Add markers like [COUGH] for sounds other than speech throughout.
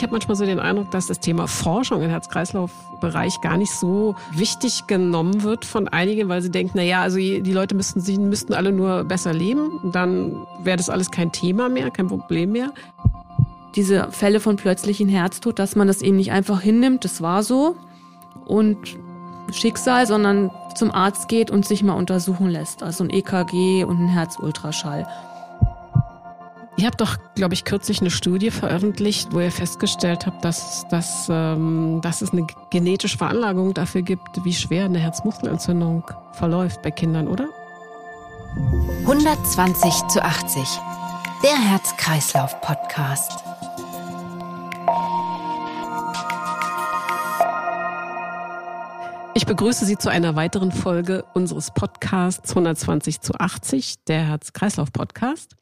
Ich habe manchmal so den Eindruck, dass das Thema Forschung im Herz-Kreislauf-Bereich gar nicht so wichtig genommen wird von einigen, weil sie denken, na also die Leute müssten, sie müssten alle nur besser leben, dann wäre das alles kein Thema mehr, kein Problem mehr. Diese Fälle von plötzlichen Herztod, dass man das eben nicht einfach hinnimmt, das war so und Schicksal, sondern zum Arzt geht und sich mal untersuchen lässt, also ein EKG und ein Herzultraschall. Ihr habt doch, glaube ich, kürzlich eine Studie veröffentlicht, wo ihr festgestellt habt, dass, dass, ähm, dass es eine genetische Veranlagung dafür gibt, wie schwer eine Herzmuskelentzündung verläuft bei Kindern, oder? 120 zu 80. Der Herz-Kreislauf-Podcast. Ich begrüße Sie zu einer weiteren Folge unseres Podcasts 120 zu 80, der Herz-Kreislauf-Podcast.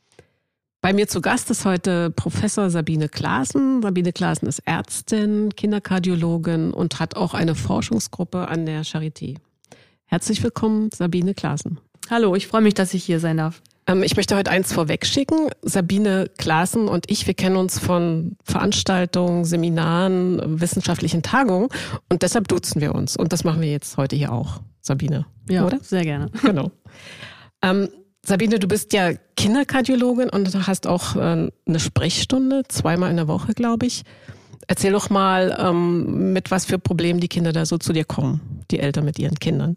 Bei mir zu Gast ist heute Professor Sabine Klaassen. Sabine Klaassen ist Ärztin, Kinderkardiologin und hat auch eine Forschungsgruppe an der Charité. Herzlich willkommen, Sabine Klaassen. Hallo, ich freue mich, dass ich hier sein darf. Ähm, ich möchte heute eins vorwegschicken. Sabine Klaassen und ich, wir kennen uns von Veranstaltungen, Seminaren, wissenschaftlichen Tagungen und deshalb duzen wir uns. Und das machen wir jetzt heute hier auch, Sabine. Ja, oder? Sehr gerne. Genau. Ähm, Sabine, du bist ja Kinderkardiologin und hast auch äh, eine Sprechstunde, zweimal in der Woche, glaube ich. Erzähl doch mal, ähm, mit was für Problemen die Kinder da so zu dir kommen, die Eltern mit ihren Kindern.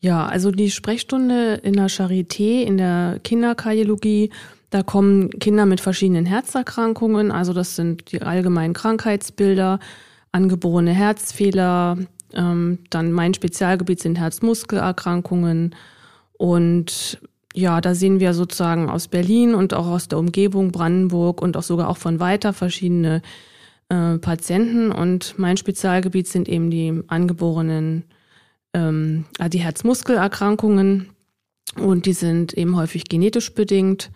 Ja, also die Sprechstunde in der Charité, in der Kinderkardiologie, da kommen Kinder mit verschiedenen Herzerkrankungen. Also das sind die allgemeinen Krankheitsbilder, angeborene Herzfehler. Ähm, dann mein Spezialgebiet sind Herzmuskelerkrankungen. Und ja, da sehen wir sozusagen aus Berlin und auch aus der Umgebung Brandenburg und auch sogar auch von weiter verschiedene äh, Patienten. Und mein Spezialgebiet sind eben die angeborenen, ähm, also die Herzmuskelerkrankungen. Und die sind eben häufig genetisch bedingt.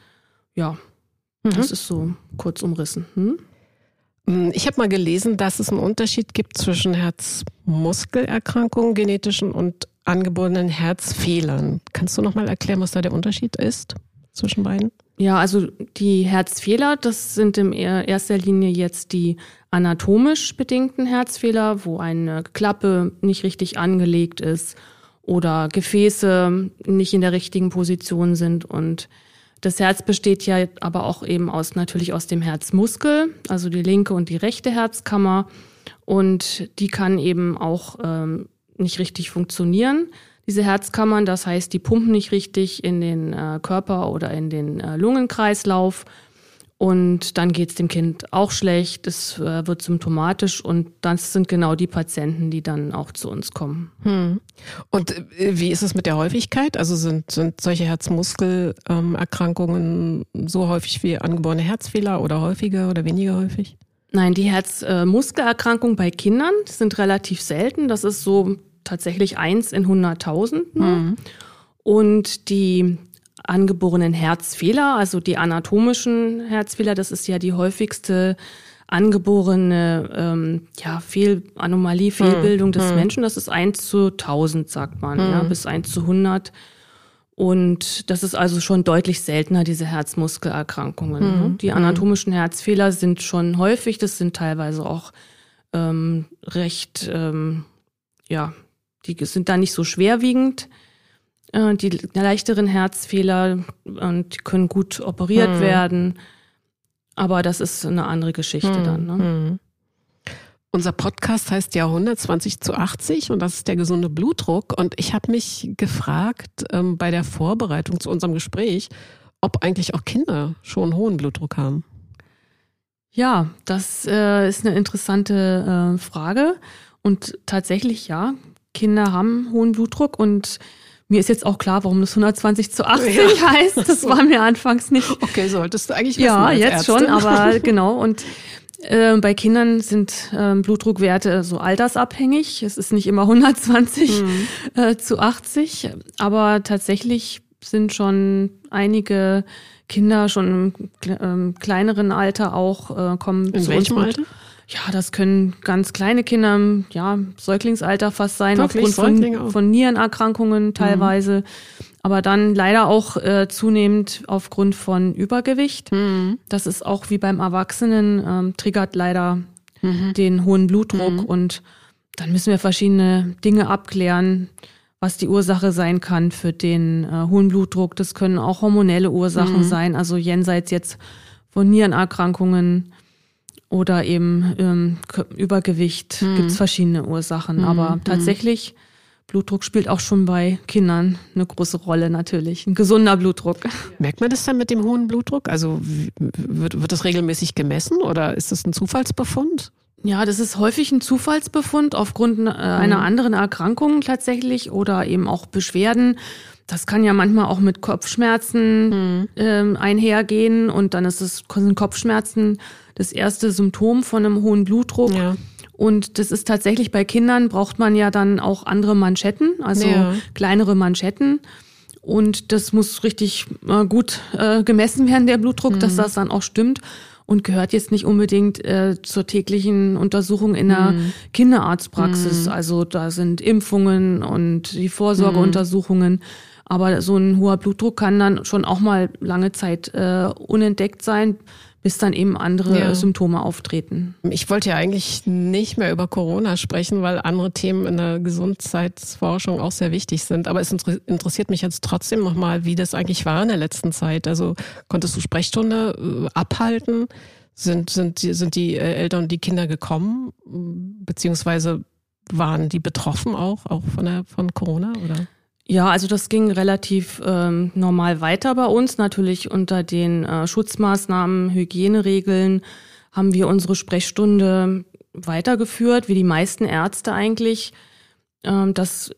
Ja, mhm. das ist so kurz umrissen. Hm? Ich habe mal gelesen, dass es einen Unterschied gibt zwischen Herzmuskelerkrankungen, genetischen und angeborenen Herzfehlern. Kannst du noch mal erklären, was da der Unterschied ist zwischen beiden? Ja, also die Herzfehler, das sind in erster Linie jetzt die anatomisch bedingten Herzfehler, wo eine Klappe nicht richtig angelegt ist oder Gefäße nicht in der richtigen Position sind und das Herz besteht ja aber auch eben aus natürlich aus dem Herzmuskel, also die linke und die rechte Herzkammer und die kann eben auch ähm, nicht richtig funktionieren, diese Herzkammern. Das heißt, die pumpen nicht richtig in den äh, Körper oder in den äh, Lungenkreislauf. Und dann geht es dem Kind auch schlecht, es äh, wird symptomatisch und das sind genau die Patienten, die dann auch zu uns kommen. Hm. Und äh, wie ist es mit der Häufigkeit? Also sind, sind solche Herzmuskelerkrankungen so häufig wie angeborene Herzfehler oder häufiger oder weniger häufig? Nein, die Herzmuskelerkrankungen bei Kindern sind relativ selten. Das ist so tatsächlich eins in 100.000. Mhm. Und die angeborenen Herzfehler, also die anatomischen Herzfehler, das ist ja die häufigste angeborene ähm, ja, Fehl Anomalie, Fehlbildung hm. des hm. Menschen. Das ist eins zu 1000, sagt man, hm. ja, bis eins zu 100. Und das ist also schon deutlich seltener, diese Herzmuskelerkrankungen. Mhm. Die anatomischen Herzfehler sind schon häufig, das sind teilweise auch ähm, recht, ähm, ja, die sind da nicht so schwerwiegend. Äh, die leichteren Herzfehler und die können gut operiert mhm. werden. Aber das ist eine andere Geschichte mhm. dann. Ne? Mhm. Unser Podcast heißt ja 120 zu 80 und das ist der gesunde Blutdruck. Und ich habe mich gefragt ähm, bei der Vorbereitung zu unserem Gespräch, ob eigentlich auch Kinder schon hohen Blutdruck haben. Ja, das äh, ist eine interessante äh, Frage. Und tatsächlich, ja, Kinder haben hohen Blutdruck und mir ist jetzt auch klar, warum das 120 zu 80 ja. heißt. Das [LAUGHS] war mir anfangs nicht. Okay, solltest du eigentlich wissen. Ja, jetzt Ärztin. schon, aber [LAUGHS] genau. Und äh, bei Kindern sind äh, Blutdruckwerte so altersabhängig. Es ist nicht immer 120 mhm. äh, zu 80, aber tatsächlich sind schon einige Kinder schon im ähm, kleineren Alter auch äh, kommen In zu welchem uns Alter? Ja, das können ganz kleine Kinder, ja, Säuglingsalter fast sein, Wirklich? aufgrund von, von Nierenerkrankungen teilweise. Aber dann leider auch äh, zunehmend aufgrund von Übergewicht. Mhm. Das ist auch wie beim Erwachsenen, ähm, triggert leider den hohen Blutdruck und dann müssen wir verschiedene Dinge abklären, was die Ursache sein kann für den äh, hohen Blutdruck. Das können auch hormonelle Ursachen sein, also jenseits jetzt von Nierenerkrankungen oder eben ähm, Übergewicht gibt's verschiedene Ursachen. Aber tatsächlich, Blutdruck spielt auch schon bei Kindern eine große Rolle natürlich. Ein gesunder Blutdruck. Merkt man das dann mit dem hohen Blutdruck? Also wird, wird das regelmäßig gemessen oder ist das ein Zufallsbefund? Ja, das ist häufig ein Zufallsbefund aufgrund äh, einer anderen Erkrankung tatsächlich oder eben auch Beschwerden. Das kann ja manchmal auch mit Kopfschmerzen ähm, einhergehen und dann ist es sind Kopfschmerzen das erste Symptom von einem hohen Blutdruck. Ja. Und das ist tatsächlich bei Kindern braucht man ja dann auch andere Manschetten, also Ja. kleinere Manschetten. Und das muss richtig äh, gut äh, gemessen werden, der Blutdruck, dass das dann auch stimmt. Und gehört jetzt nicht unbedingt äh, zur täglichen Untersuchung in der Kinderarztpraxis. Also da sind Impfungen und die Vorsorgeuntersuchungen. Aber so ein hoher Blutdruck kann dann schon auch mal lange Zeit äh, unentdeckt sein, bis dann eben andere Ja. Symptome auftreten. Ich wollte ja eigentlich nicht mehr über Corona sprechen, weil andere Themen in der Gesundheitsforschung auch sehr wichtig sind. Aber es inter- interessiert mich jetzt trotzdem nochmal, wie das eigentlich war in der letzten Zeit. Also konntest du Sprechstunde äh, abhalten? Sind, sind, die- sind die äh, Eltern und die Kinder gekommen? Beziehungsweise waren die betroffen auch, auch von, der, von Corona? Oder? Ja, also das ging relativ ähm, normal weiter bei uns. Natürlich unter den äh, Schutzmaßnahmen, Hygieneregeln haben wir unsere Sprechstunde weitergeführt, wie die meisten Ärzte eigentlich. Ähm, das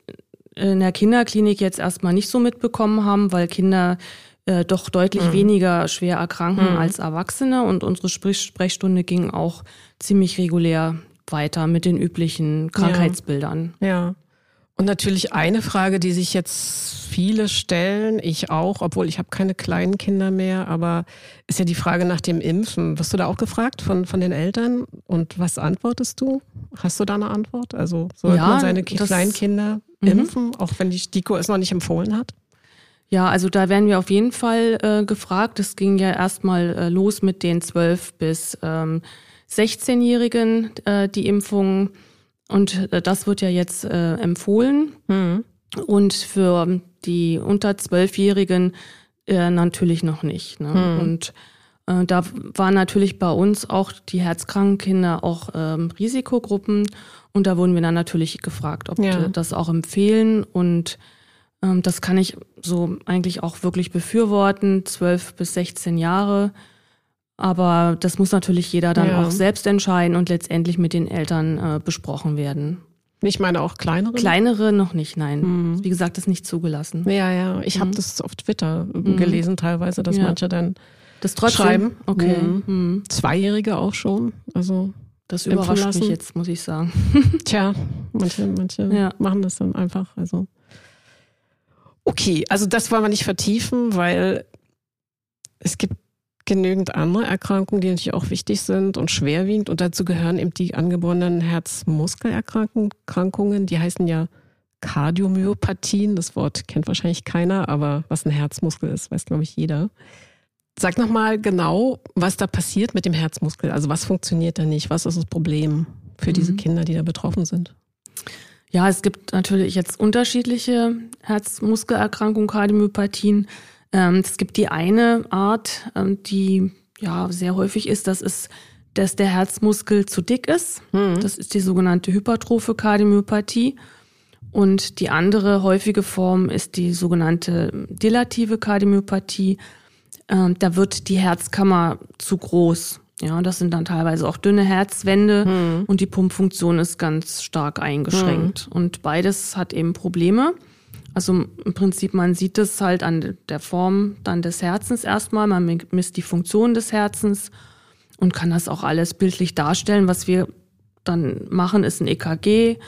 in der Kinderklinik jetzt erstmal nicht so mitbekommen haben, weil Kinder äh, doch deutlich weniger schwer erkranken als Erwachsene und unsere Sprech Sprechstunde ging auch ziemlich regulär weiter mit den üblichen Krankheitsbildern. Ja. Und natürlich eine Frage, die sich jetzt viele stellen, ich auch, obwohl ich habe keine kleinen Kinder mehr, aber ist ja die Frage nach dem Impfen. Wirst du da auch gefragt von, von den Eltern? Und was antwortest du? Hast du da eine Antwort? Also sollte Ja, man seine das- kleinen Kinder impfen, auch wenn die STIKO es noch nicht empfohlen hat? Ja, also da werden wir auf jeden Fall äh, gefragt. Es ging ja erstmal äh, los mit den 12 bis ähm, 16-Jährigen, äh, die Impfung. Und äh, das wird ja jetzt äh, empfohlen. Und für die unter 12-Jährigen äh, natürlich noch nicht. Ne? Und äh, da waren natürlich bei uns auch die herzkranken Kinder auch ähm, Risikogruppen. Und da wurden wir dann natürlich gefragt, ob Ja. wir das auch empfehlen. Und ähm, das kann ich so eigentlich auch wirklich befürworten, 12 bis 16 Jahre. Aber das muss natürlich jeder dann Ja. auch selbst entscheiden und letztendlich mit den Eltern äh, besprochen werden. Ich meine auch kleinere. Kleinere noch nicht, nein. Mhm. Wie gesagt, ist nicht zugelassen. ja, ja. Ich habe das auf Twitter äh, gelesen teilweise, dass Mhm. Ja. manche dann Das trotzdem? schreiben. Okay. Mhm. Mhm. Zweijährige auch schon. Also Das überrascht lassen. mich jetzt, muss ich sagen. [LAUGHS] Tja, manche, manche Ja. machen das dann einfach. Also okay, also das wollen wir nicht vertiefen, weil es gibt genügend andere Erkrankungen, die natürlich auch wichtig sind und schwerwiegend. Und dazu gehören eben die angeborenen Herzmuskelerkrankungen. Die heißen ja Kardiomyopathien. Das Wort kennt wahrscheinlich keiner, aber was ein Herzmuskel ist, weiß glaube ich jeder. Sag nochmal genau, was da passiert mit dem Herzmuskel. Also was funktioniert da nicht? Was ist das Problem für diese Mhm. Kinder, die da betroffen sind? Ja, es gibt natürlich jetzt unterschiedliche Herzmuskelerkrankungen, Kardiomyopathien. Ähm, es gibt die eine Art, ähm, die ja sehr häufig ist, das ist, dass der Herzmuskel zu dick ist. Das ist die sogenannte hypertrophe Kardiomyopathie. Und die andere häufige Form ist die sogenannte dilative Kardiomyopathie. Ähm, da wird die Herzkammer zu groß. Ja, das sind dann teilweise auch dünne Herzwände und die Pumpfunktion ist ganz stark eingeschränkt. Und beides hat eben Probleme. Also im Prinzip, man sieht es halt an der Form dann des Herzens erstmal. Man misst die Funktion des Herzens und kann das auch alles bildlich darstellen. Was wir dann machen, ist ein EKG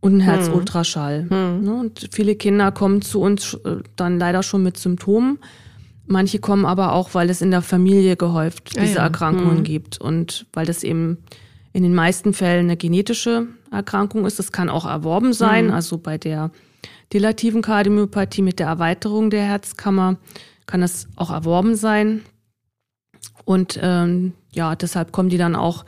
und ein Herzultraschall. Ne? Und viele Kinder kommen zu uns äh, dann leider schon mit Symptomen. Manche kommen aber auch, weil es in der Familie gehäuft Ah diese ja. Erkrankungen Mhm. gibt und weil das eben in den meisten Fällen eine genetische Erkrankung ist. Das kann auch erworben sein, mhm. also bei der dilativen Kardiomyopathie mit der Erweiterung der Herzkammer kann das auch erworben sein. Und ähm, ja, deshalb kommen die dann auch,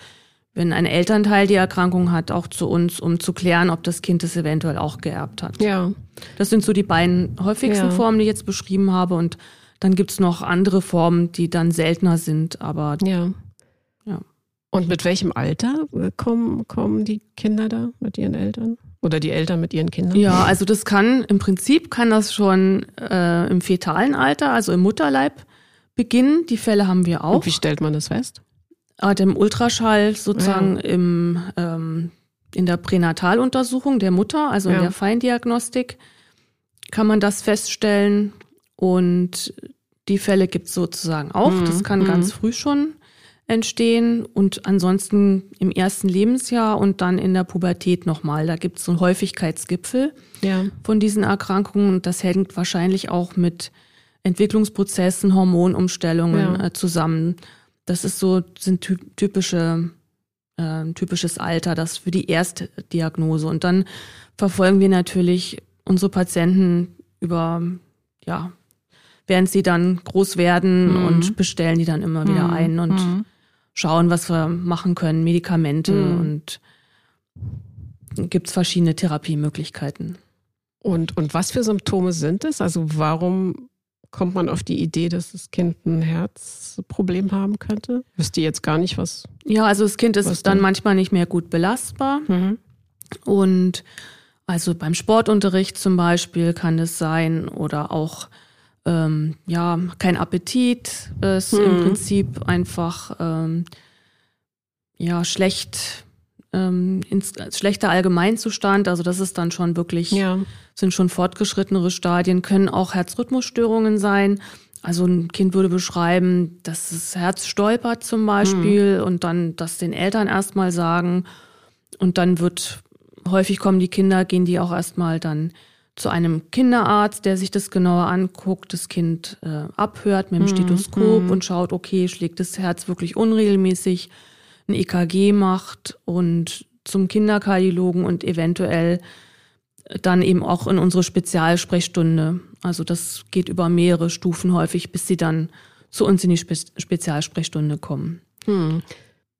wenn ein Elternteil die Erkrankung hat, auch zu uns, um zu klären, ob das Kind es eventuell auch geerbt hat. Ja. Das sind so die beiden häufigsten ja. Formen, die ich jetzt beschrieben habe. Und dann gibt's noch andere Formen, die dann seltener sind, aber ja. ja. Und mit welchem Alter kommen, kommen die Kinder da mit ihren Eltern? Oder die Eltern mit ihren Kindern? Ja, also das kann, im Prinzip kann das schon äh, im fetalen Alter, also im Mutterleib beginnen. Die Fälle haben wir auch. Und wie stellt man das fest? Ah, dem Ultraschall sozusagen ja. im, ähm, in der Pränataluntersuchung der Mutter, also ja. in der Feindiagnostik, kann man das feststellen. Und die Fälle gibt es sozusagen auch. Mhm. Das kann mhm. ganz früh schon entstehen und ansonsten im ersten Lebensjahr und dann in der Pubertät nochmal. Da gibt es so einen Häufigkeitsgipfel ja. von diesen Erkrankungen und das hängt wahrscheinlich auch mit Entwicklungsprozessen, Hormonumstellungen ja. äh, zusammen. Das ist so, sind typische, äh, typisches Alter, das für die Erstdiagnose. Und dann verfolgen wir natürlich unsere Patienten über, ja, während sie dann groß werden mhm. und bestellen die dann immer wieder mhm. ein und mhm schauen, was wir machen können, Medikamente mhm. und gibt es verschiedene Therapiemöglichkeiten. Und, und was für Symptome sind es? Also warum kommt man auf die Idee, dass das Kind ein Herzproblem haben könnte? Wüsste jetzt gar nicht, was. Ja, also das Kind ist dann manchmal nicht mehr gut belastbar. Mhm. Und also beim Sportunterricht zum Beispiel kann es sein oder auch ähm, ja, kein Appetit, ist hm. im Prinzip einfach ähm, ja schlecht, ähm, ins, schlechter Allgemeinzustand. Also das ist dann schon wirklich, ja. sind schon fortgeschrittenere Stadien, können auch Herzrhythmusstörungen sein. Also ein Kind würde beschreiben, dass das Herz stolpert zum Beispiel hm. und dann das den Eltern erstmal sagen. Und dann wird häufig kommen die Kinder, gehen die auch erstmal dann zu einem Kinderarzt, der sich das genauer anguckt, das Kind äh, abhört mit dem mhm. Stethoskop mhm. und schaut, okay, schlägt das Herz wirklich unregelmäßig, ein EKG macht und zum Kinderkardiologen und eventuell dann eben auch in unsere Spezialsprechstunde. Also das geht über mehrere Stufen häufig, bis sie dann zu uns in die Spe Spezialsprechstunde kommen. Mhm.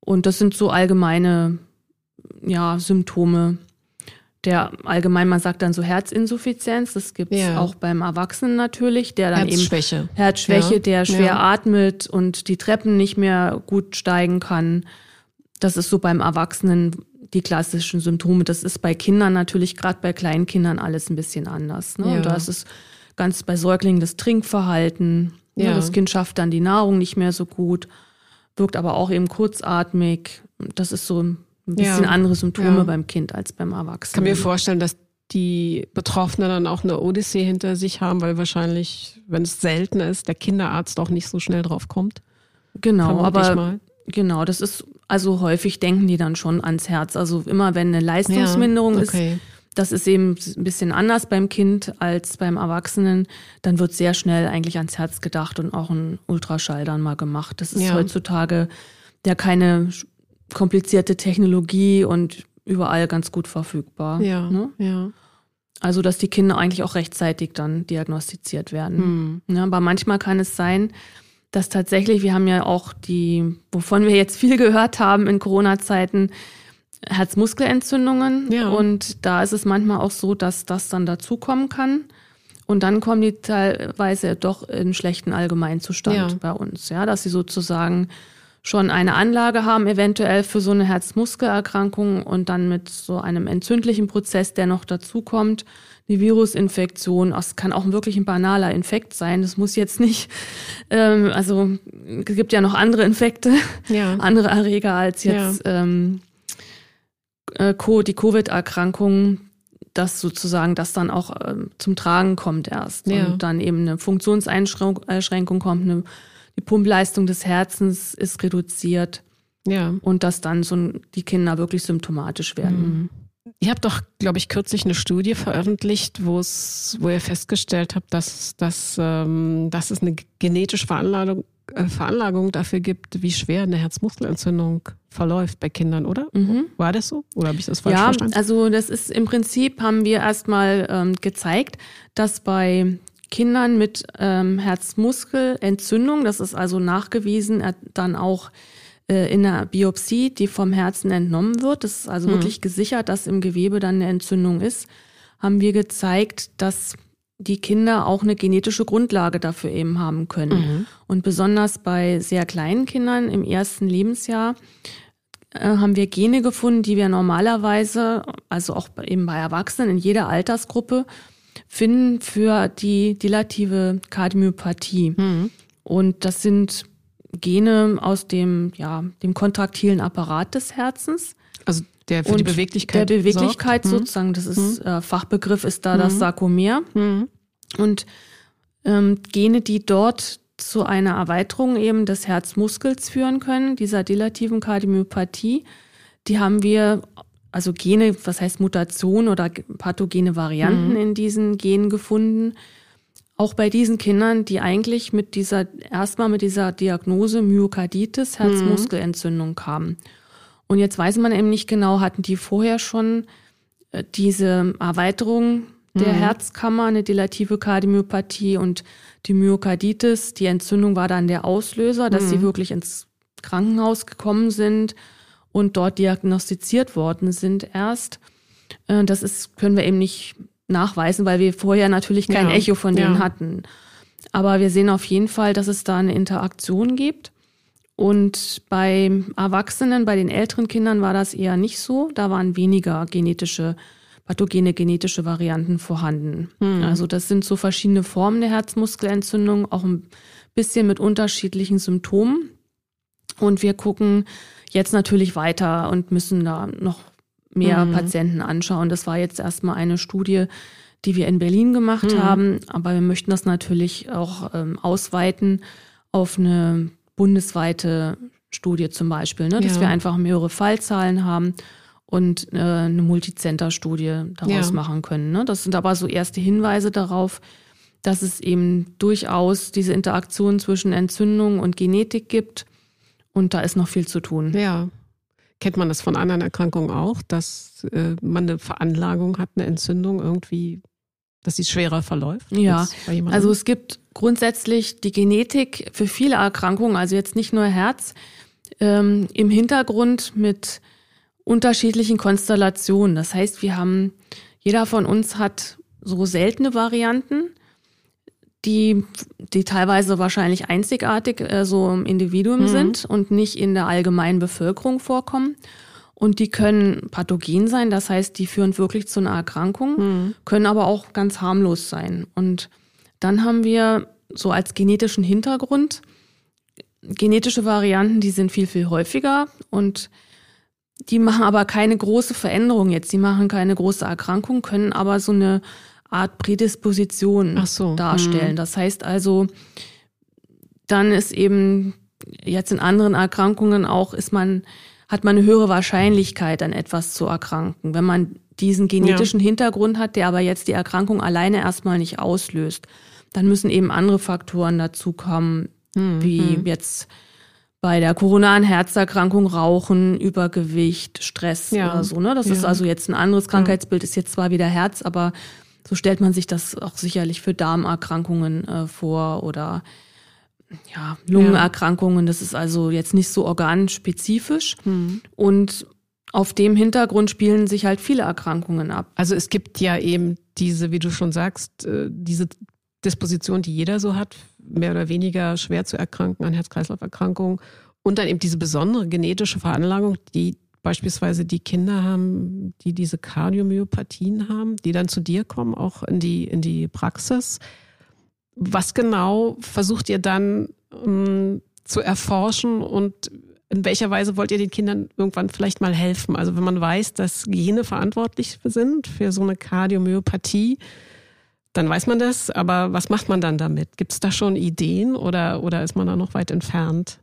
Und das sind so allgemeine ja, Symptome, der allgemein, man sagt dann so Herzinsuffizienz, das gibt es ja. auch beim Erwachsenen natürlich, der dann Herzschwäche. eben Herzschwäche, ja. der schwer ja. atmet und die Treppen nicht mehr gut steigen kann. Das ist so beim Erwachsenen die klassischen Symptome. Das ist bei Kindern natürlich, gerade bei kleinen Kindern, alles ein bisschen anders. Ne? Und da ist es ganz bei Säuglingen das Trinkverhalten. Ne? Das Kind schafft dann die Nahrung nicht mehr so gut, wirkt aber auch eben kurzatmig. Das ist so ein bisschen ja. andere Symptome ja. beim Kind als beim Erwachsenen. Ich kann mir vorstellen, dass die Betroffenen dann auch eine Odyssee hinter sich haben, weil wahrscheinlich, wenn es selten ist, der Kinderarzt auch nicht so schnell drauf kommt. Genau, aber genau, das ist also häufig denken die dann schon ans Herz. Also immer wenn eine Leistungsminderung ja, okay. ist, das ist eben ein bisschen anders beim Kind als beim Erwachsenen, dann wird sehr schnell eigentlich ans Herz gedacht und auch ein Ultraschall dann mal gemacht. Das ist ja. heutzutage ja keine komplizierte Technologie und überall ganz gut verfügbar. Ja, ne? ja. Also, dass die Kinder eigentlich auch rechtzeitig dann diagnostiziert werden. Hm. Ja, aber manchmal kann es sein, dass tatsächlich, wir haben ja auch die, wovon wir jetzt viel gehört haben in Corona-Zeiten, Herzmuskelentzündungen. Ja. Und da ist es manchmal auch so, dass das dann dazukommen kann. Und dann kommen die teilweise doch in schlechten Allgemeinzustand ja. bei uns, ja, dass sie sozusagen schon eine Anlage haben, eventuell für so eine Herzmuskelerkrankung und dann mit so einem entzündlichen Prozess, der noch dazukommt, die Virusinfektion, das kann auch wirklich ein banaler Infekt sein. Das muss jetzt nicht, ähm, also es gibt ja noch andere Infekte, ja. [LAUGHS] andere Erreger als jetzt ja. ähm, äh, die Covid-Erkrankung, dass sozusagen das dann auch ähm, zum Tragen kommt erst ja. und dann eben eine Funktionseinschränkung kommt, eine die Pumpleistung des Herzens ist reduziert. Ja. Und dass dann so die Kinder wirklich symptomatisch werden. Mhm. Ihr habt doch, glaube ich, kürzlich eine Studie veröffentlicht, wo es, wo ihr festgestellt habt, dass, dass, ähm, dass es eine genetische Veranlagung, äh, Veranlagung dafür gibt, wie schwer eine Herzmuskelentzündung verläuft bei Kindern, oder? Mhm. War das so? Oder habe ich das falsch ja, verstanden? Ja, also das ist im Prinzip, haben wir erstmal ähm, gezeigt, dass bei Kindern mit ähm, Herzmuskelentzündung, das ist also nachgewiesen, dann auch äh, in der Biopsie, die vom Herzen entnommen wird, das ist also mhm. wirklich gesichert, dass im Gewebe dann eine Entzündung ist, haben wir gezeigt, dass die Kinder auch eine genetische Grundlage dafür eben haben können. Mhm. Und besonders bei sehr kleinen Kindern im ersten Lebensjahr äh, haben wir Gene gefunden, die wir normalerweise, also auch eben bei Erwachsenen in jeder Altersgruppe, finden für die dilative Kardiomyopathie. Mhm. Und das sind Gene aus dem, ja, dem kontraktilen Apparat des Herzens. Also der für und die Beweglichkeit. Der Beweglichkeit sorgt. Mhm. sozusagen, das ist mhm. äh, Fachbegriff ist da das mhm. Sarkomer. Mhm. Und ähm, Gene, die dort zu einer Erweiterung eben des Herzmuskels führen können, dieser dilativen Kardiomyopathie, die haben wir, also Gene, was heißt Mutation oder pathogene Varianten mhm. in diesen Genen gefunden. Auch bei diesen Kindern, die eigentlich mit dieser, erstmal mit dieser Diagnose Myokarditis, Herzmuskelentzündung kamen. Und jetzt weiß man eben nicht genau, hatten die vorher schon äh, diese Erweiterung der mhm. Herzkammer, eine dilative Kardiomyopathie und die Myokarditis, die Entzündung war dann der Auslöser, dass mhm. sie wirklich ins Krankenhaus gekommen sind und dort diagnostiziert worden sind erst. Äh, das ist, können wir eben nicht nachweisen, weil wir vorher natürlich kein ja. Echo von denen ja. hatten. Aber wir sehen auf jeden Fall, dass es da eine Interaktion gibt. Und bei Erwachsenen, bei den älteren Kindern war das eher nicht so. Da waren weniger genetische, pathogene genetische Varianten vorhanden. Hm. Also das sind so verschiedene Formen der Herzmuskelentzündung, auch ein bisschen mit unterschiedlichen Symptomen. Und wir gucken jetzt natürlich weiter und müssen da noch mehr mhm. Patienten anschauen. Das war jetzt erstmal eine Studie, die wir in Berlin gemacht mhm. haben, aber wir möchten das natürlich auch ähm, ausweiten auf eine bundesweite Studie zum Beispiel, ne? dass ja. wir einfach mehrere Fallzahlen haben und äh, eine Multicenter-Studie daraus ja. machen können. Ne? Das sind aber so erste Hinweise darauf, dass es eben durchaus diese Interaktion zwischen Entzündung und Genetik gibt. Und da ist noch viel zu tun. Ja. Kennt man das von anderen Erkrankungen auch, dass äh, man eine Veranlagung hat, eine Entzündung irgendwie dass sie schwerer verläuft? Ja, also es gibt grundsätzlich die Genetik für viele Erkrankungen, also jetzt nicht nur Herz, ähm, im Hintergrund mit unterschiedlichen Konstellationen. Das heißt, wir haben, jeder von uns hat so seltene Varianten, die, die teilweise wahrscheinlich einzigartig äh, so im Individuum mhm. sind und nicht in der allgemeinen Bevölkerung vorkommen. Und die können pathogen sein, das heißt, die führen wirklich zu einer Erkrankung, mhm. können aber auch ganz harmlos sein. Und dann haben wir so als genetischen Hintergrund genetische Varianten, die sind viel, viel häufiger und die machen aber keine große Veränderung jetzt. Die machen keine große Erkrankung, können aber so eine Art Prädisposition so. darstellen. Mhm. Das heißt also, dann ist eben jetzt in anderen Erkrankungen auch, ist man hat man eine höhere Wahrscheinlichkeit, an etwas zu erkranken. Wenn man diesen genetischen ja. Hintergrund hat, der aber jetzt die Erkrankung alleine erstmal nicht auslöst, dann müssen eben andere Faktoren dazukommen, mhm. wie hm. jetzt bei der koronaren Herzerkrankung Rauchen, Übergewicht, Stress ja. oder so. Ne? Das ja. ist also jetzt ein anderes Krankheitsbild, ist jetzt zwar wieder Herz, aber so stellt man sich das auch sicherlich für Darmerkrankungen äh, vor oder ja, Lungenerkrankungen. Das ist also jetzt nicht so organspezifisch. Mhm. Und auf dem Hintergrund spielen sich halt viele Erkrankungen ab. Also es gibt ja eben diese, wie du schon sagst, äh, diese Disposition, die jeder so hat, mehr oder weniger schwer zu erkranken an Herz-Kreislauf-Erkrankungen. Und dann eben diese besondere genetische Veranlagung, die beispielsweise die Kinder haben, die diese Kardiomyopathien haben, die dann zu dir kommen, auch in die, in die Praxis. Was genau versucht ihr dann ähm, zu erforschen und in welcher Weise wollt ihr den Kindern irgendwann vielleicht mal helfen? Also wenn man weiß, dass Gene verantwortlich sind für so eine Kardiomyopathie, dann weiß man das, aber was macht man dann damit? Gibt es da schon Ideen oder, oder ist man da noch weit entfernt?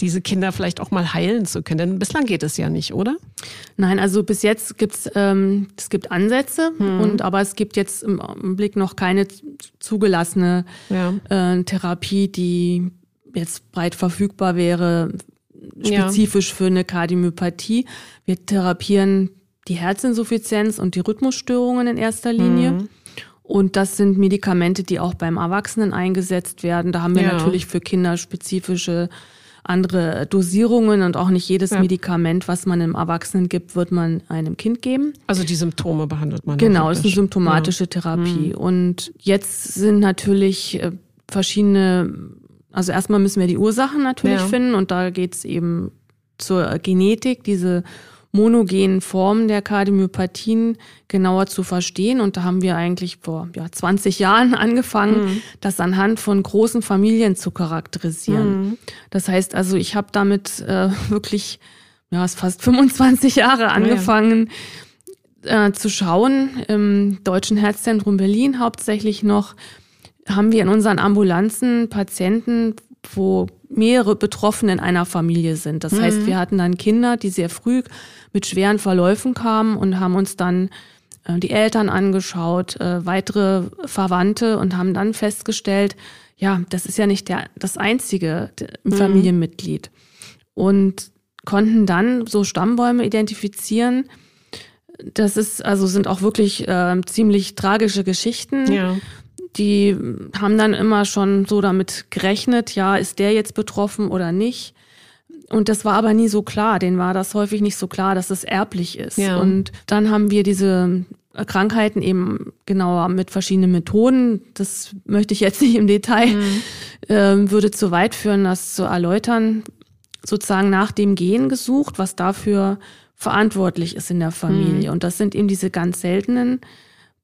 Diese Kinder vielleicht auch mal heilen zu können? Denn bislang geht es ja nicht, oder? Nein, also bis jetzt gibt's ähm, es gibt Ansätze hm. und aber es gibt jetzt im Blick noch keine zugelassene ja. äh, Therapie, die jetzt breit verfügbar wäre, spezifisch ja. für eine Kardiomyopathie. Wir therapieren die Herzinsuffizienz und die Rhythmusstörungen in erster Linie. Mhm. Und das sind Medikamente, die auch beim Erwachsenen eingesetzt werden. Da haben wir ja. natürlich für Kinder spezifische andere Dosierungen und auch nicht jedes ja. Medikament, was man einem Erwachsenen gibt, wird man einem Kind geben. Also die Symptome behandelt man. Genau, es ist eine symptomatische ja. Therapie. Mhm. Und jetzt sind natürlich äh, verschiedene, also erstmal müssen wir die Ursachen natürlich ja. finden und da geht es eben zur Genetik, diese monogenen Formen der Kardiomyopathien genauer zu verstehen. Und da haben wir eigentlich vor ja, 20 Jahren [LAUGHS] angefangen, mhm. das anhand von großen Familien zu charakterisieren. Mhm. Das heißt also, ich habe damit äh, wirklich ja, fast 25 Jahre angefangen. Ja. Äh, zu schauen, im Deutschen Herzzentrum Berlin hauptsächlich noch, haben wir in unseren Ambulanzen Patienten, wo mehrere Betroffene in einer Familie sind. Das mhm. heißt, wir hatten dann Kinder, die sehr früh mit schweren Verläufen kamen und haben uns dann äh, die Eltern angeschaut, äh, weitere Verwandte und haben dann festgestellt, ja, das ist ja nicht der, das einzige mhm. Familienmitglied. Und konnten dann so Stammbäume identifizieren. Das ist, also sind auch wirklich äh, ziemlich tragische Geschichten. Ja. Die haben dann immer schon so damit gerechnet, ja, ist der jetzt betroffen oder nicht? Und das war aber nie so klar. Denen war das häufig nicht so klar, dass es erblich ist. Ja. Und dann haben wir diese Krankheiten eben genauer mit verschiedenen Methoden. Das möchte ich jetzt nicht im Detail, mhm. äh, würde zu weit führen, das zu erläutern. Sozusagen nach dem Gen gesucht, was dafür verantwortlich ist in der Familie. Mhm. Und das sind eben diese ganz seltenen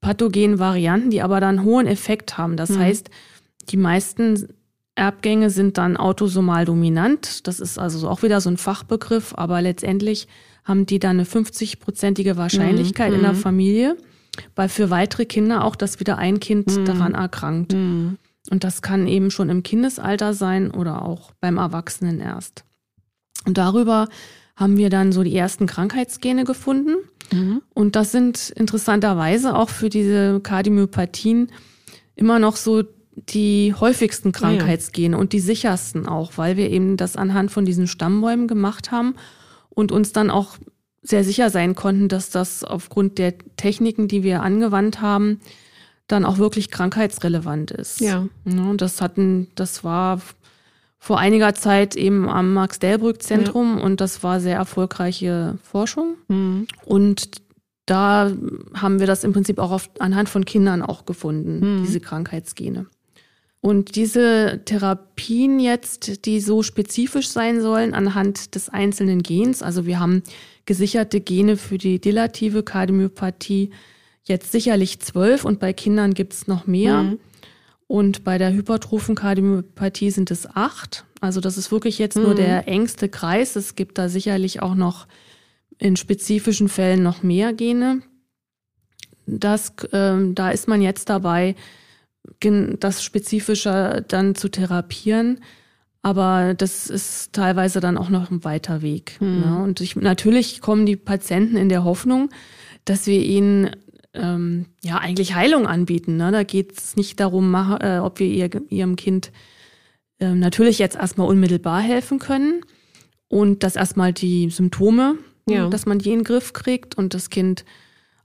pathogenen Varianten, die aber dann hohen Effekt haben. Das mhm. heißt, die meisten Erbgänge sind dann autosomal dominant. Das ist also auch wieder so ein Fachbegriff, aber letztendlich haben die dann eine 50-prozentige Wahrscheinlichkeit mhm. in der mhm. Familie, weil für weitere Kinder auch, dass wieder ein Kind mhm. daran erkrankt. Mhm. Und das kann eben schon im Kindesalter sein oder auch beim Erwachsenen erst. Und darüber haben wir dann so die ersten Krankheitsgene gefunden. Mhm. Und das sind interessanterweise auch für diese Kardiomyopathien immer noch so die häufigsten Krankheitsgene ja. und die sichersten auch, weil wir eben das anhand von diesen Stammbäumen gemacht haben und uns dann auch sehr sicher sein konnten, dass das aufgrund der Techniken, die wir angewandt haben, dann auch wirklich krankheitsrelevant ist. Ja. Und das hatten, das war vor einiger Zeit eben am Max-Delbrück-Zentrum ja. und das war sehr erfolgreiche Forschung. Mhm. Und da haben wir das im Prinzip auch auf, anhand von Kindern auch gefunden, mhm. diese Krankheitsgene. Und diese Therapien jetzt, die so spezifisch sein sollen anhand des einzelnen Gens, also wir haben gesicherte Gene für die dilative Kardiomyopathie jetzt sicherlich zwölf und bei Kindern gibt's noch mehr. Mhm. Und bei der hypertrophen Kardiomyopathie sind es acht. Also das ist wirklich jetzt mhm. nur der engste Kreis. Es gibt da sicherlich auch noch in spezifischen Fällen noch mehr Gene. Das, äh, da ist man jetzt dabei, das spezifischer dann zu therapieren. Aber das ist teilweise dann auch noch ein weiter Weg. Mhm. Ne? Und ich, natürlich kommen die Patienten in der Hoffnung, dass wir ihnen ähm, ja eigentlich Heilung anbieten. Ne? Da geht es nicht darum, mach, äh, ob wir ihr, ihrem Kind äh, natürlich jetzt erstmal unmittelbar helfen können und dass erstmal die Symptome, ja. dass man die in den Griff kriegt und das Kind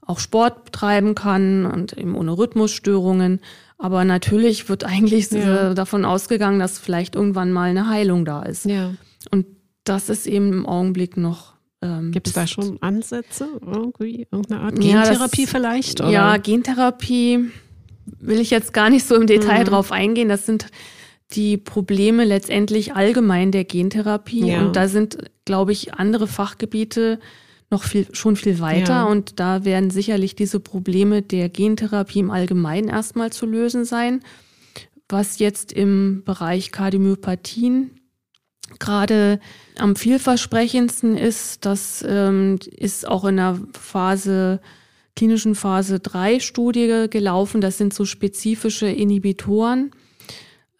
auch Sport betreiben kann und eben ohne Rhythmusstörungen. Aber natürlich wird eigentlich ja. davon ausgegangen, dass vielleicht irgendwann mal eine Heilung da ist. Ja. Und das ist eben im Augenblick noch. Ähm, Gibt es da schon Ansätze? Irgendwie? Irgendeine Art Gentherapie ja, das, vielleicht? Oder? Ja, Gentherapie will ich jetzt gar nicht so im Detail mhm. drauf eingehen. Das sind die Probleme letztendlich allgemein der Gentherapie. Ja. Und da sind, glaube ich, andere Fachgebiete noch viel, schon viel weiter. Ja. Und da werden sicherlich diese Probleme der Gentherapie im Allgemeinen erstmal zu lösen sein. Was jetzt im Bereich Kardiomyopathien gerade am vielversprechendsten ist, das ähm, ist auch in der Phase, klinischen Phase 3 Studie gelaufen. Das sind so spezifische Inhibitoren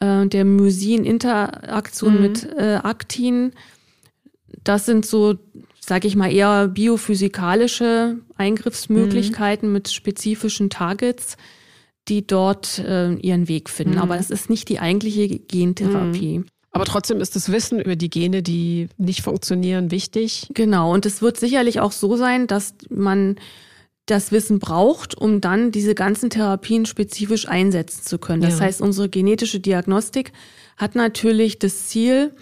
äh, der Mysin-Interaktion mhm. mit äh, Aktin. Das sind so sage ich mal, eher biophysikalische Eingriffsmöglichkeiten mhm. mit spezifischen Targets, die dort äh, ihren Weg finden. Mhm. Aber es ist nicht die eigentliche Gentherapie. Aber trotzdem ist das Wissen über die Gene, die nicht funktionieren, wichtig. Genau, und es wird sicherlich auch so sein, dass man das Wissen braucht, um dann diese ganzen Therapien spezifisch einsetzen zu können. Das ja. heißt, unsere genetische Diagnostik hat natürlich das Ziel,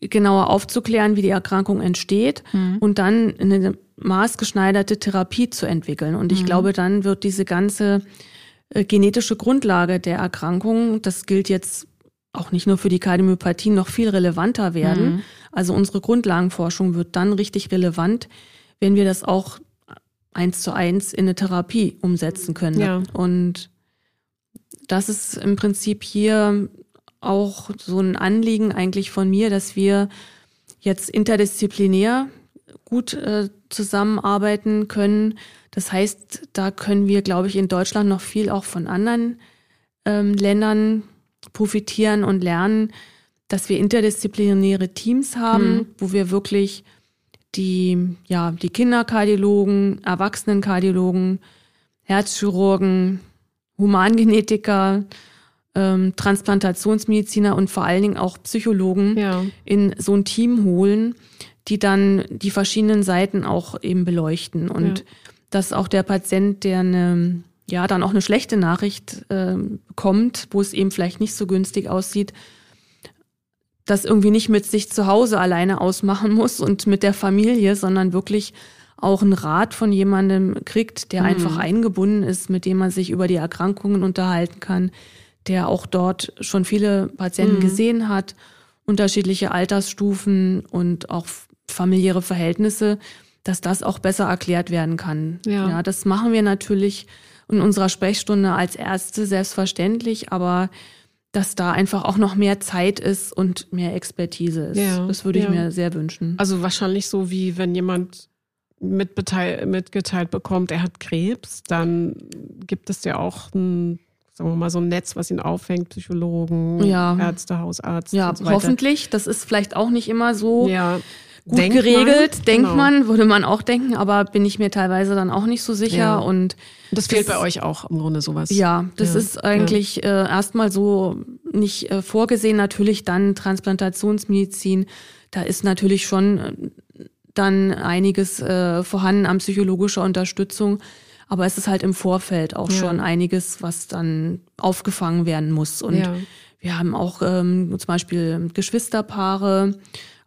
genauer aufzuklären, wie die Erkrankung entsteht mhm. und dann eine maßgeschneiderte Therapie zu entwickeln. Und ich mhm. glaube, dann wird diese ganze äh, genetische Grundlage der Erkrankung, das gilt jetzt auch nicht nur für die Kardiomyopathie, noch viel relevanter werden. Mhm. Also unsere Grundlagenforschung wird dann richtig relevant, wenn wir das auch eins zu eins in eine Therapie umsetzen können. Ja. Und das ist im Prinzip hier auch so ein Anliegen eigentlich von mir, dass wir jetzt interdisziplinär gut äh, zusammenarbeiten können. Das heißt, da können wir, glaube ich, in Deutschland noch viel auch von anderen ähm, Ländern profitieren und lernen, dass wir interdisziplinäre Teams haben, mhm. wo wir wirklich die, ja, die Kinderkardiologen, Erwachsenenkardiologen, Herzchirurgen, Humangenetiker, ähm, Transplantationsmediziner und vor allen Dingen auch Psychologen ja. in so ein Team holen, die dann die verschiedenen Seiten auch eben beleuchten und ja. dass auch der Patient, der eine ja dann auch eine schlechte Nachricht äh, kommt, wo es eben vielleicht nicht so günstig aussieht, das irgendwie nicht mit sich zu Hause alleine ausmachen muss und mit der Familie, sondern wirklich auch einen Rat von jemandem kriegt, der mhm. einfach eingebunden ist, mit dem man sich über die Erkrankungen unterhalten kann, der auch dort schon viele Patienten mhm. gesehen hat, unterschiedliche Altersstufen und auch familiäre Verhältnisse, dass das auch besser erklärt werden kann. Ja, ja das machen wir natürlich in unserer Sprechstunde als Ärzte selbstverständlich, aber dass da einfach auch noch mehr Zeit ist und mehr Expertise ist. Ja, das würde ich ja. mir sehr wünschen. Also wahrscheinlich so wie wenn jemand mitgeteilt bekommt, er hat Krebs, dann gibt es ja auch ein sagen wir mal, so ein Netz, was ihn auffängt, Psychologen, ja. Ärzte, Hausarzt. Ja, so hoffentlich. Das ist vielleicht auch nicht immer so. Ja gut denkt geregelt, man, denkt genau. man, würde man auch denken, aber bin ich mir teilweise dann auch nicht so sicher. Ja. Und das fehlt das, bei euch auch im Grunde sowas. Ja, das ja. ist eigentlich ja. äh, erstmal so nicht äh, vorgesehen. Natürlich dann Transplantationsmedizin. Da ist natürlich schon äh, dann einiges äh, vorhanden an psychologischer Unterstützung. Aber es ist halt im Vorfeld auch schon einiges, was dann aufgefangen werden muss. Und wir haben auch ähm, zum Beispiel Geschwisterpaare,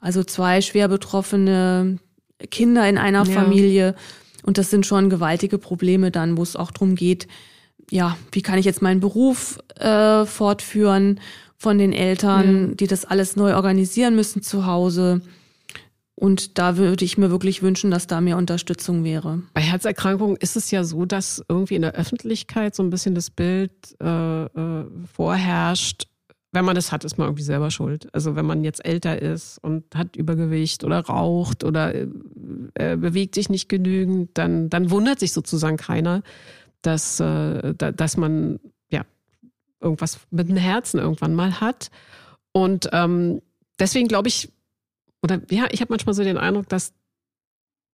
also zwei schwer betroffene Kinder in einer ja. Familie. Und das sind schon gewaltige Probleme dann, wo es auch darum geht, ja, wie kann ich jetzt meinen Beruf äh, fortführen von den Eltern, ja. die das alles neu organisieren müssen zu Hause. Und da würde ich mir wirklich wünschen, dass da mehr Unterstützung wäre. Bei Herzerkrankungen ist es ja so, dass irgendwie in der Öffentlichkeit so ein bisschen das Bild äh, äh, vorherrscht, wenn man das hat, ist man irgendwie selber schuld. Also wenn man jetzt älter ist und hat Übergewicht oder raucht oder äh, äh bewegt sich nicht genügend, dann, dann wundert sich sozusagen keiner, dass, äh, dass man ja irgendwas mit dem Herzen irgendwann mal hat. Und ähm, deswegen glaube ich, oder ja, ich habe manchmal so den Eindruck, dass,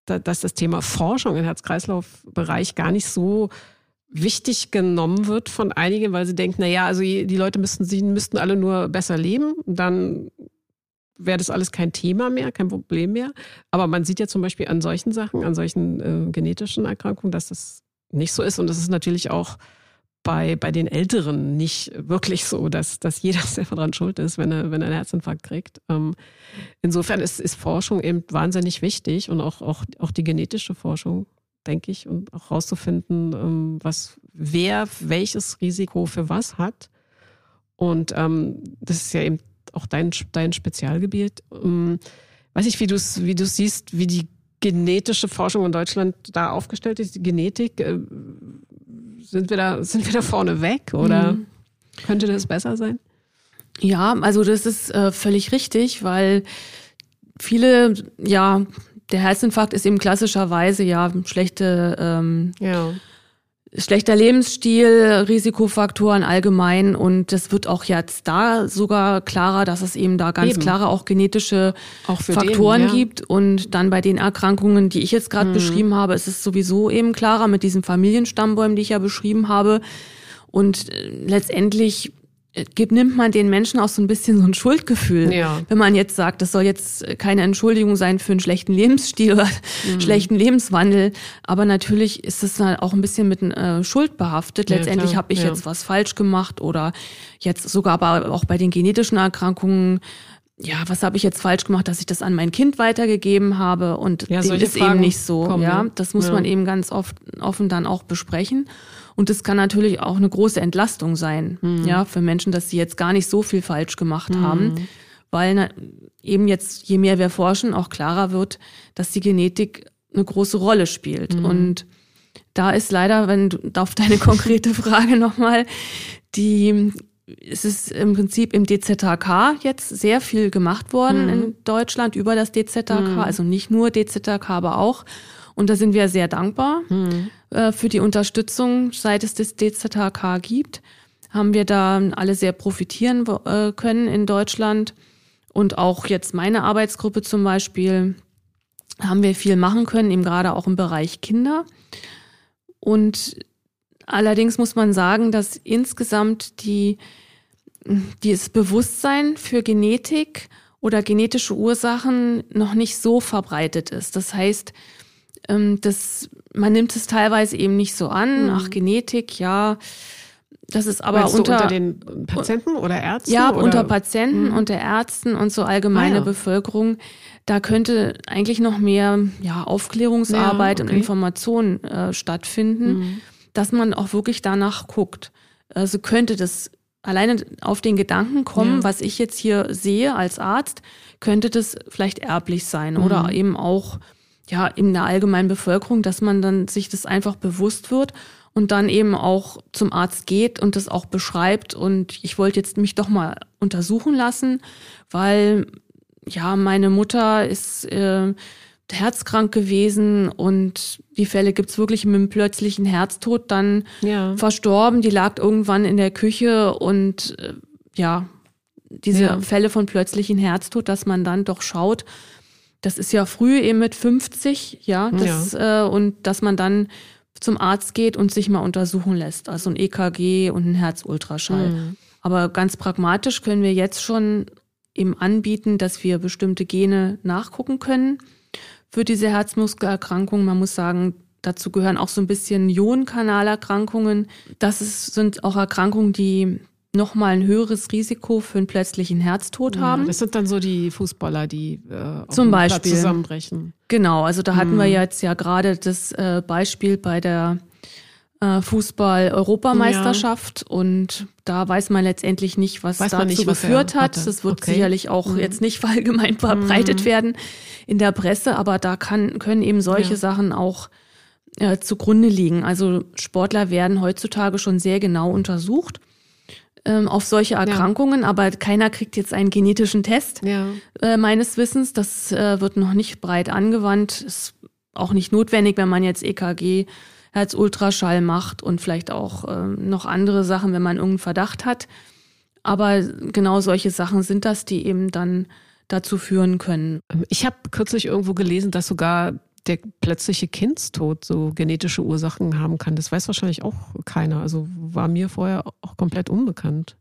dass das Thema Forschung im Herz-Kreislauf-Bereich gar nicht so wichtig genommen wird von einigen, weil sie denken, na ja, also die Leute müssten, sie müssten alle nur besser leben, dann wäre das alles kein Thema mehr, kein Problem mehr. Aber man sieht ja zum Beispiel an solchen Sachen, an solchen äh, genetischen Erkrankungen, dass das nicht so ist. Und das ist natürlich auch bei, bei den Älteren nicht wirklich so, dass, dass jeder [LAUGHS] selber dran schuld ist, wenn er, wenn er einen Herzinfarkt kriegt. Ähm, insofern ist, ist Forschung eben wahnsinnig wichtig und auch, auch, auch die genetische Forschung denke ich, und auch rauszufinden, ähm, was, wer welches Risiko für was hat. Und ähm, das ist ja eben auch dein, dein Spezialgebiet. Ähm, weiß ich, wie du es wie du's siehst, wie die genetische Forschung in Deutschland da aufgestellt ist, die Genetik. Äh, sind, wir da, sind wir da vorne weg oder mhm. könnte das besser sein? Ja, also das ist äh, völlig richtig, weil viele ja der Herzinfarkt ist eben klassischerweise ja schlechte, ähm, ja. schlechter Lebensstil, Risikofaktoren allgemein und das wird auch jetzt da sogar klarer, dass es eben da ganz eben. klare auch genetische auch Faktoren den, ja. gibt und dann bei den Erkrankungen, die ich jetzt gerade mhm. beschrieben habe, ist es sowieso eben klarer mit diesen Familienstammbäumen, die ich ja beschrieben habe und äh, letztendlich gibt, nimmt man den Menschen auch so ein bisschen so ein Schuldgefühl. Ja. Wenn man jetzt sagt, das soll jetzt keine Entschuldigung sein für einen schlechten Lebensstil oder mhm. schlechten Lebenswandel. Aber natürlich ist es dann auch ein bisschen mit äh, Schuld behaftet. Ja, Letztendlich habe ich Ja. jetzt was falsch gemacht oder jetzt sogar aber auch bei den genetischen Erkrankungen. Ja, was habe ich jetzt falsch gemacht, dass ich das an mein Kind weitergegeben habe und Ja, dem ist eben Fragen nicht so. kommen, ja, ne? das muss Ja. man eben ganz oft offen dann auch besprechen. Und das kann natürlich auch eine große Entlastung sein, Mhm. ja, für Menschen, dass sie jetzt gar nicht so viel falsch gemacht haben, weil na, eben jetzt, je mehr wir forschen, auch klarer wird, dass die Genetik eine große Rolle spielt. Mhm. Und da ist leider, wenn du auf deine [LAUGHS] konkrete Frage nochmal, die es ist im Prinzip im DZHK jetzt sehr viel gemacht worden Mhm. in Deutschland über das DZHK, also nicht nur DZHK, aber auch. Und da sind wir sehr dankbar Mhm. Äh, für die Unterstützung, seit es das DZHK gibt. Haben wir da alle sehr profitieren äh, können in Deutschland. Und auch jetzt meine Arbeitsgruppe zum Beispiel haben wir viel machen können, eben gerade auch im Bereich Kinder. Und allerdings muss man sagen, dass insgesamt die, dieses Bewusstsein für Genetik oder genetische Ursachen noch nicht so verbreitet ist. Das heißt, ähm, das, man nimmt es teilweise eben nicht so an. Ach, Genetik, ja. Das ist aber Mhm. Unter, unter den Patienten oder Ärzten? ja, oder? unter Patienten, unter Ärzten und so allgemeine Ah, ja. Bevölkerung. Da könnte eigentlich noch mehr ja, Aufklärungsarbeit Ja, und okay. Information äh, stattfinden, Mhm. dass man auch wirklich danach guckt. Also könnte das alleine auf den Gedanken kommen, Ja. was ich jetzt hier sehe als Arzt, könnte das vielleicht erblich sein Mhm. oder eben auch ja in der allgemeinen Bevölkerung, dass man dann sich das einfach bewusst wird und dann eben auch zum Arzt geht und das auch beschreibt und ich wollte jetzt mich doch mal untersuchen lassen, weil ja meine Mutter ist äh, herzkrank gewesen und die Fälle gibt's wirklich mit einem plötzlichen Herztod dann Ja. verstorben, die lag irgendwann in der Küche und äh, ja, diese Ja. Fälle von plötzlichen Herztod, dass man dann doch schaut, das ist ja früh eben mit 50, ja, das, Äh, und dass man dann zum Arzt geht und sich mal untersuchen lässt, also ein EKG und ein Herzultraschall. Mhm. Aber ganz pragmatisch können wir jetzt schon eben anbieten, dass wir bestimmte Gene nachgucken können für diese Herzmuskelerkrankung. Man muss sagen, dazu gehören auch so ein bisschen Ionenkanalerkrankungen. Das ist, sind auch Erkrankungen, die nochmal ein höheres Risiko für einen plötzlichen Herztod Ja, haben. das sind dann so die Fußballer, die äh, Zum Beispiel. zusammenbrechen. Genau, also da hatten Mhm. wir jetzt ja gerade das äh, Beispiel bei der äh, Fußball-Europameisterschaft und da weiß man letztendlich nicht, was Weiß dazu nicht, was geführt hat. hatte. Das wird Okay. sicherlich auch Mhm. jetzt nicht [LAUGHS] allgemein verbreitet werden in der Presse, aber da kann, können eben solche Ja. Sachen auch äh, zugrunde liegen. Also Sportler werden heutzutage schon sehr genau untersucht ähm, auf solche Erkrankungen, aber keiner kriegt jetzt einen genetischen Test Ja. äh, meines Wissens. Das äh, wird noch nicht breit angewandt. Ist auch nicht notwendig, wenn man jetzt EKG, Herzultraschall macht und vielleicht auch ähm, noch andere Sachen, wenn man irgendeinen Verdacht hat. Aber genau solche Sachen sind das, die eben dann dazu führen können. Ich habe kürzlich irgendwo gelesen, dass sogar der plötzliche Kindstod so genetische Ursachen haben kann. Das weiß wahrscheinlich auch keiner. Also war mir vorher auch komplett unbekannt.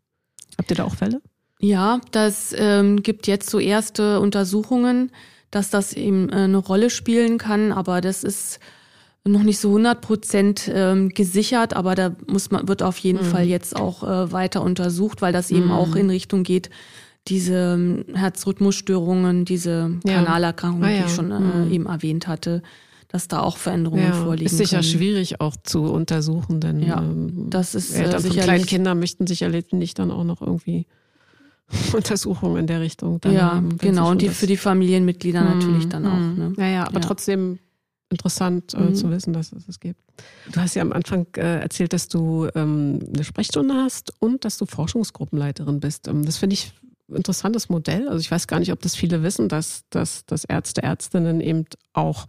Habt ihr da auch Fälle? Ja, das ähm, gibt jetzt so erste Untersuchungen, dass das eben äh, eine Rolle spielen kann, aber das ist noch nicht so 100 Prozent ähm, gesichert, aber da muss man, wird auf jeden Mhm. Fall jetzt auch äh, weiter untersucht, weil das eben Mhm. auch in Richtung geht, diese ähm, Herzrhythmusstörungen, diese Ja. Kanalerkrankungen, Ah, die ja. ich schon äh, Mhm. eben erwähnt hatte, dass da auch Veränderungen vorliegen ist sicher können. schwierig auch zu untersuchen, denn Ja, ähm, das ist, äh, Eltern von kleinen Kindern möchten sicherlich nicht dann auch noch irgendwie [LAUGHS] Untersuchungen in der Richtung. Dann ja, haben, genau, und die für die Familienmitglieder Mhm, natürlich dann auch. mhm. Ne? Ja, ja, aber Ja. trotzdem interessant äh, Mhm. zu wissen, dass es es gibt. Du hast ja am Anfang äh, erzählt, dass du ähm, eine Sprechstunde hast und dass du Forschungsgruppenleiterin bist. Ähm, das finde ich interessantes Modell. Also ich weiß gar nicht, ob das viele wissen, dass, dass, dass Ärzte, Ärztinnen eben auch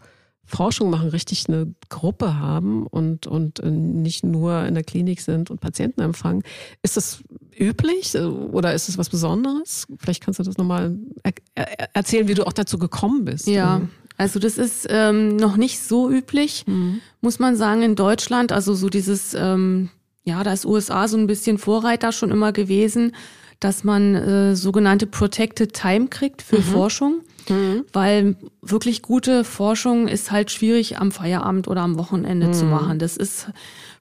Forschung machen, richtig eine Gruppe haben und, und äh, nicht nur in der Klinik sind und Patienten empfangen. Ist das üblich äh, oder ist es was Besonderes? Vielleicht kannst du das nochmal er er erzählen, wie du auch dazu gekommen bist. Ja, also das ist ähm, noch nicht so üblich, Mhm. muss man sagen, in Deutschland. Also so dieses, ähm, ja, da ist USA so ein bisschen Vorreiter schon immer gewesen, dass man äh, sogenannte Protected Time kriegt für mhm. Forschung. Mhm. Weil wirklich gute Forschung ist halt schwierig am Feierabend oder am Wochenende mhm. zu machen. Das ist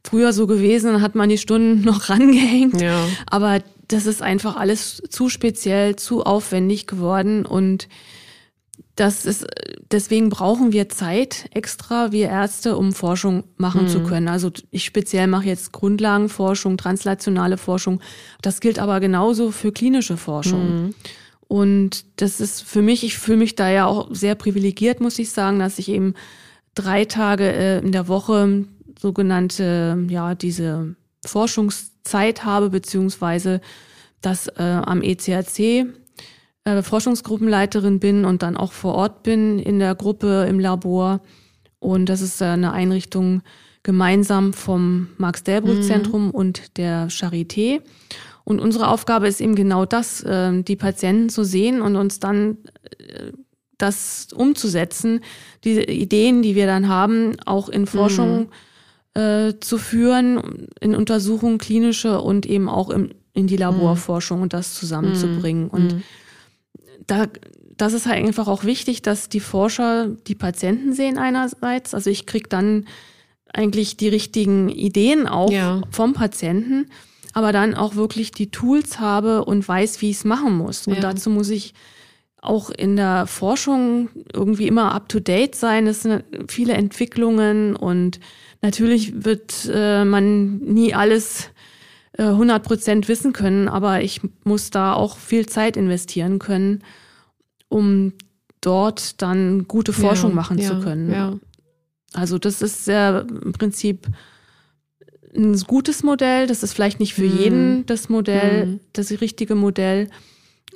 früher so gewesen, dann hat man die Stunden [LAUGHS] noch rangehängt. Ja. Aber das ist einfach alles zu speziell, zu aufwendig geworden und das ist, deswegen brauchen wir Zeit extra, wir Ärzte, um Forschung machen mhm. zu können. Also ich speziell mache jetzt Grundlagenforschung, translationale Forschung. Das gilt aber genauso für klinische Forschung. Mhm. Und das ist für mich, ich fühle mich da ja auch sehr privilegiert, muss ich sagen, dass ich eben drei Tage äh, in der Woche sogenannte, ja, diese Forschungszeit habe, beziehungsweise dass äh, am ECRC äh, Forschungsgruppenleiterin bin und dann auch vor Ort bin in der Gruppe im Labor. Und das ist äh, eine Einrichtung gemeinsam vom Max-Delbrück-Zentrum mhm. und der Charité. Und unsere Aufgabe ist eben genau das, äh, die Patienten zu sehen und uns dann äh, das umzusetzen, diese Ideen, die wir dann haben, auch in Forschung mhm. äh, zu führen, in Untersuchungen klinische und eben auch im, in die Laborforschung und das zusammenzubringen. Mhm. Und da, das ist halt einfach auch wichtig, dass die Forscher die Patienten sehen einerseits. Also ich krieg dann eigentlich die richtigen Ideen auch ja. vom Patienten aber dann auch wirklich die Tools habe und weiß, wie ich es machen muss. Und ja. dazu muss ich auch in der Forschung irgendwie immer up-to-date sein. Es sind viele Entwicklungen und natürlich wird äh, man nie alles 100 Prozent wissen können, aber ich muss da auch viel Zeit investieren können, um dort dann gute Forschung ja, machen ja, zu können. Ja. Also das ist sehr im Prinzip ein gutes Modell. Das ist vielleicht nicht für mhm. jeden das Modell, mhm. das richtige Modell,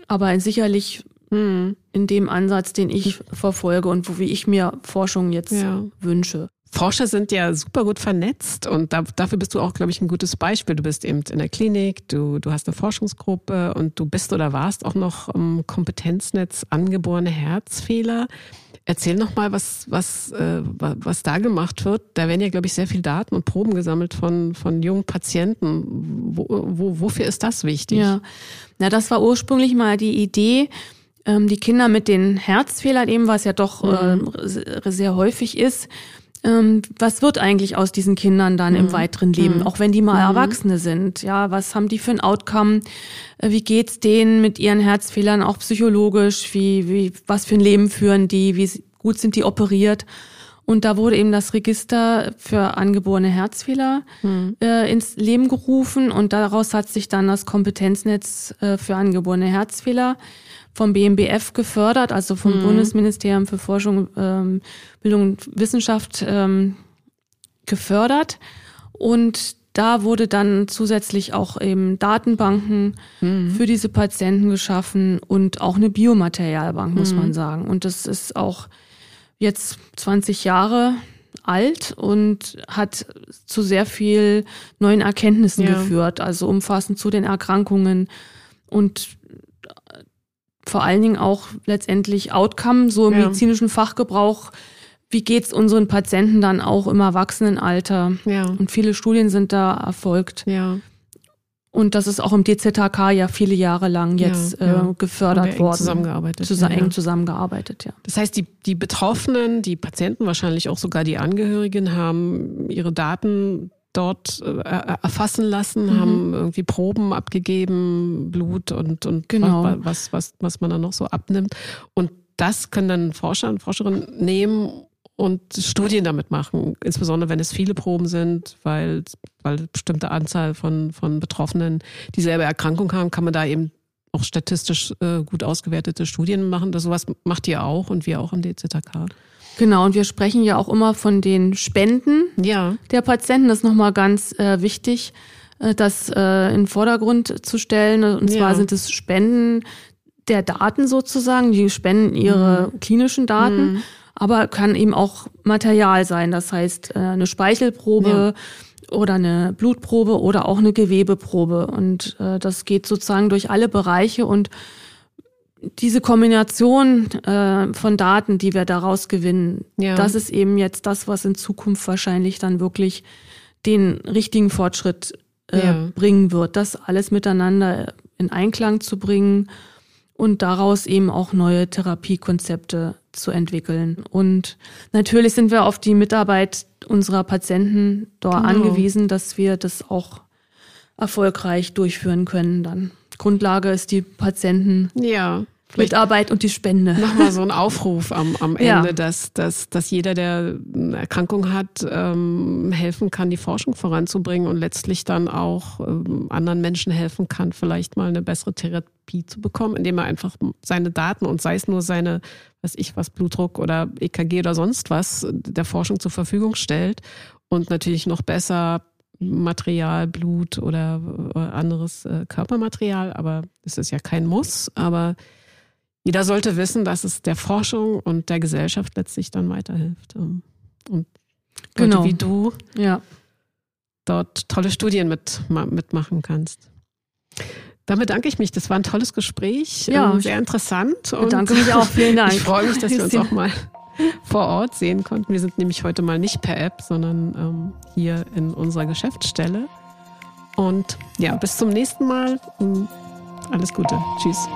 aber sicherlich mhm. in dem Ansatz, den ich verfolge und wo wie ich mir Forschung jetzt wünsche. Forscher sind ja super gut vernetzt und da, dafür bist du auch, glaube ich, ein gutes Beispiel. Du bist eben in der Klinik, du, du hast eine Forschungsgruppe und du bist oder warst auch noch im Kompetenznetz angeborene Herzfehler. Erzähl noch mal, was, was, äh, was da gemacht wird. Da werden ja, glaube ich, sehr viele Daten und Proben gesammelt von, von jungen Patienten. Wo, wo, wofür ist das wichtig? Ja, na, das war ursprünglich mal die Idee, ähm, die Kinder mit den Herzfehlern eben, was ja doch äh, sehr häufig ist, ähm, was wird eigentlich aus diesen Kindern dann mhm. im weiteren Leben, mhm. auch wenn die mal mhm. Erwachsene sind? Ja, was haben die für ein Outcome? Äh, wie geht's denen mit ihren Herzfehlern auch psychologisch? Wie, wie, was für ein Leben führen die? Wie gut sind die operiert? Und da wurde eben das Register für angeborene Herzfehler mhm. äh, ins Leben gerufen und daraus hat sich dann das Kompetenznetz äh, für angeborene Herzfehler vom BMBF gefördert, also vom mhm. Bundesministerium für Forschung, ähm, Bildung und Wissenschaft ähm, gefördert. Und da wurde dann zusätzlich auch eben Datenbanken mhm. für diese Patienten geschaffen und auch eine Biomaterialbank, muss mhm. man sagen. Und das ist auch jetzt 20 Jahre alt und hat zu sehr viel neuen Erkenntnissen ja. geführt, also umfassend zu den Erkrankungen und vor allen Dingen auch letztendlich Outcome, so im ja. medizinischen Fachgebrauch. Wie geht's unseren Patienten dann auch im Erwachsenenalter? Ja. Und viele Studien sind da erfolgt. Ja. Und das ist auch im DZHK ja viele Jahre lang jetzt ja, ja. Äh, gefördert eng worden. Zusammengearbeitet. Zusammen, ja, eng zusammengearbeitet, ja. Das heißt, die, die Betroffenen, die Patienten, wahrscheinlich auch sogar die Angehörigen, haben ihre Daten dort äh, erfassen lassen, mhm. haben irgendwie Proben abgegeben, Blut und, und genau. was, was, was man dann noch so abnimmt. Und das können dann Forscher und Forscherinnen nehmen und Studien damit machen, insbesondere wenn es viele Proben sind, weil, weil eine bestimmte Anzahl von, von Betroffenen dieselbe Erkrankung haben, kann man da eben auch statistisch äh, gut ausgewertete Studien machen. Das sowas macht ihr auch und wir auch im DZK. Genau, und wir sprechen ja auch immer von den Spenden ja. der Patienten. Das ist nochmal ganz äh, wichtig, äh, das äh, in den Vordergrund zu stellen. Und zwar ja. sind es Spenden der Daten sozusagen, die spenden ihre mhm. klinischen Daten, mhm. aber kann eben auch Material sein. Das heißt, äh, eine Speichelprobe. Ja. Oder eine Blutprobe oder auch eine Gewebeprobe. Und äh, das geht sozusagen durch alle Bereiche und diese Kombination äh, von Daten, die wir daraus gewinnen, ja. das ist eben jetzt das, was in Zukunft wahrscheinlich dann wirklich den richtigen Fortschritt äh, Ja. bringen wird, das alles miteinander in Einklang zu bringen und daraus eben auch neue Therapiekonzepte zu entwickeln. Und natürlich sind wir auf die Mitarbeit unserer Patienten dort Genau. angewiesen, dass wir das auch erfolgreich durchführen können dann. Grundlage ist die Patientenmitarbeit Ja, vielleicht und die Spende. nochmal so ein Aufruf am, am Ja. Ende, dass, dass, dass jeder, der eine Erkrankung hat, ähm, helfen kann, die Forschung voranzubringen und letztlich dann auch ähm, anderen Menschen helfen kann, vielleicht mal eine bessere Therapie zu bekommen, indem er einfach seine Daten und sei es nur seine, weiß ich was, Blutdruck oder EKG oder sonst was, der Forschung zur Verfügung stellt und natürlich noch besser Material, Blut oder äh, anderes äh, Körpermaterial, aber es ist ja kein Muss, aber jeder sollte wissen, dass es der Forschung und der Gesellschaft letztlich dann weiterhilft. ähm, Und Leute Genau. wie du Ja. dort tolle Studien mit, ma- mitmachen kannst. Damit danke ich mich. Das war ein tolles Gespräch. Ja, ähm, ich sehr interessant. Und Bedanke mich auch. Vielen [LAUGHS] Dank. ich freue mich, dass wir uns auch mal vor Ort sehen konnten. Wir sind nämlich heute mal nicht per App, sondern ähm, hier in unserer Geschäftsstelle. Und ja, bis zum nächsten Mal. Ähm, Alles Gute. Tschüss.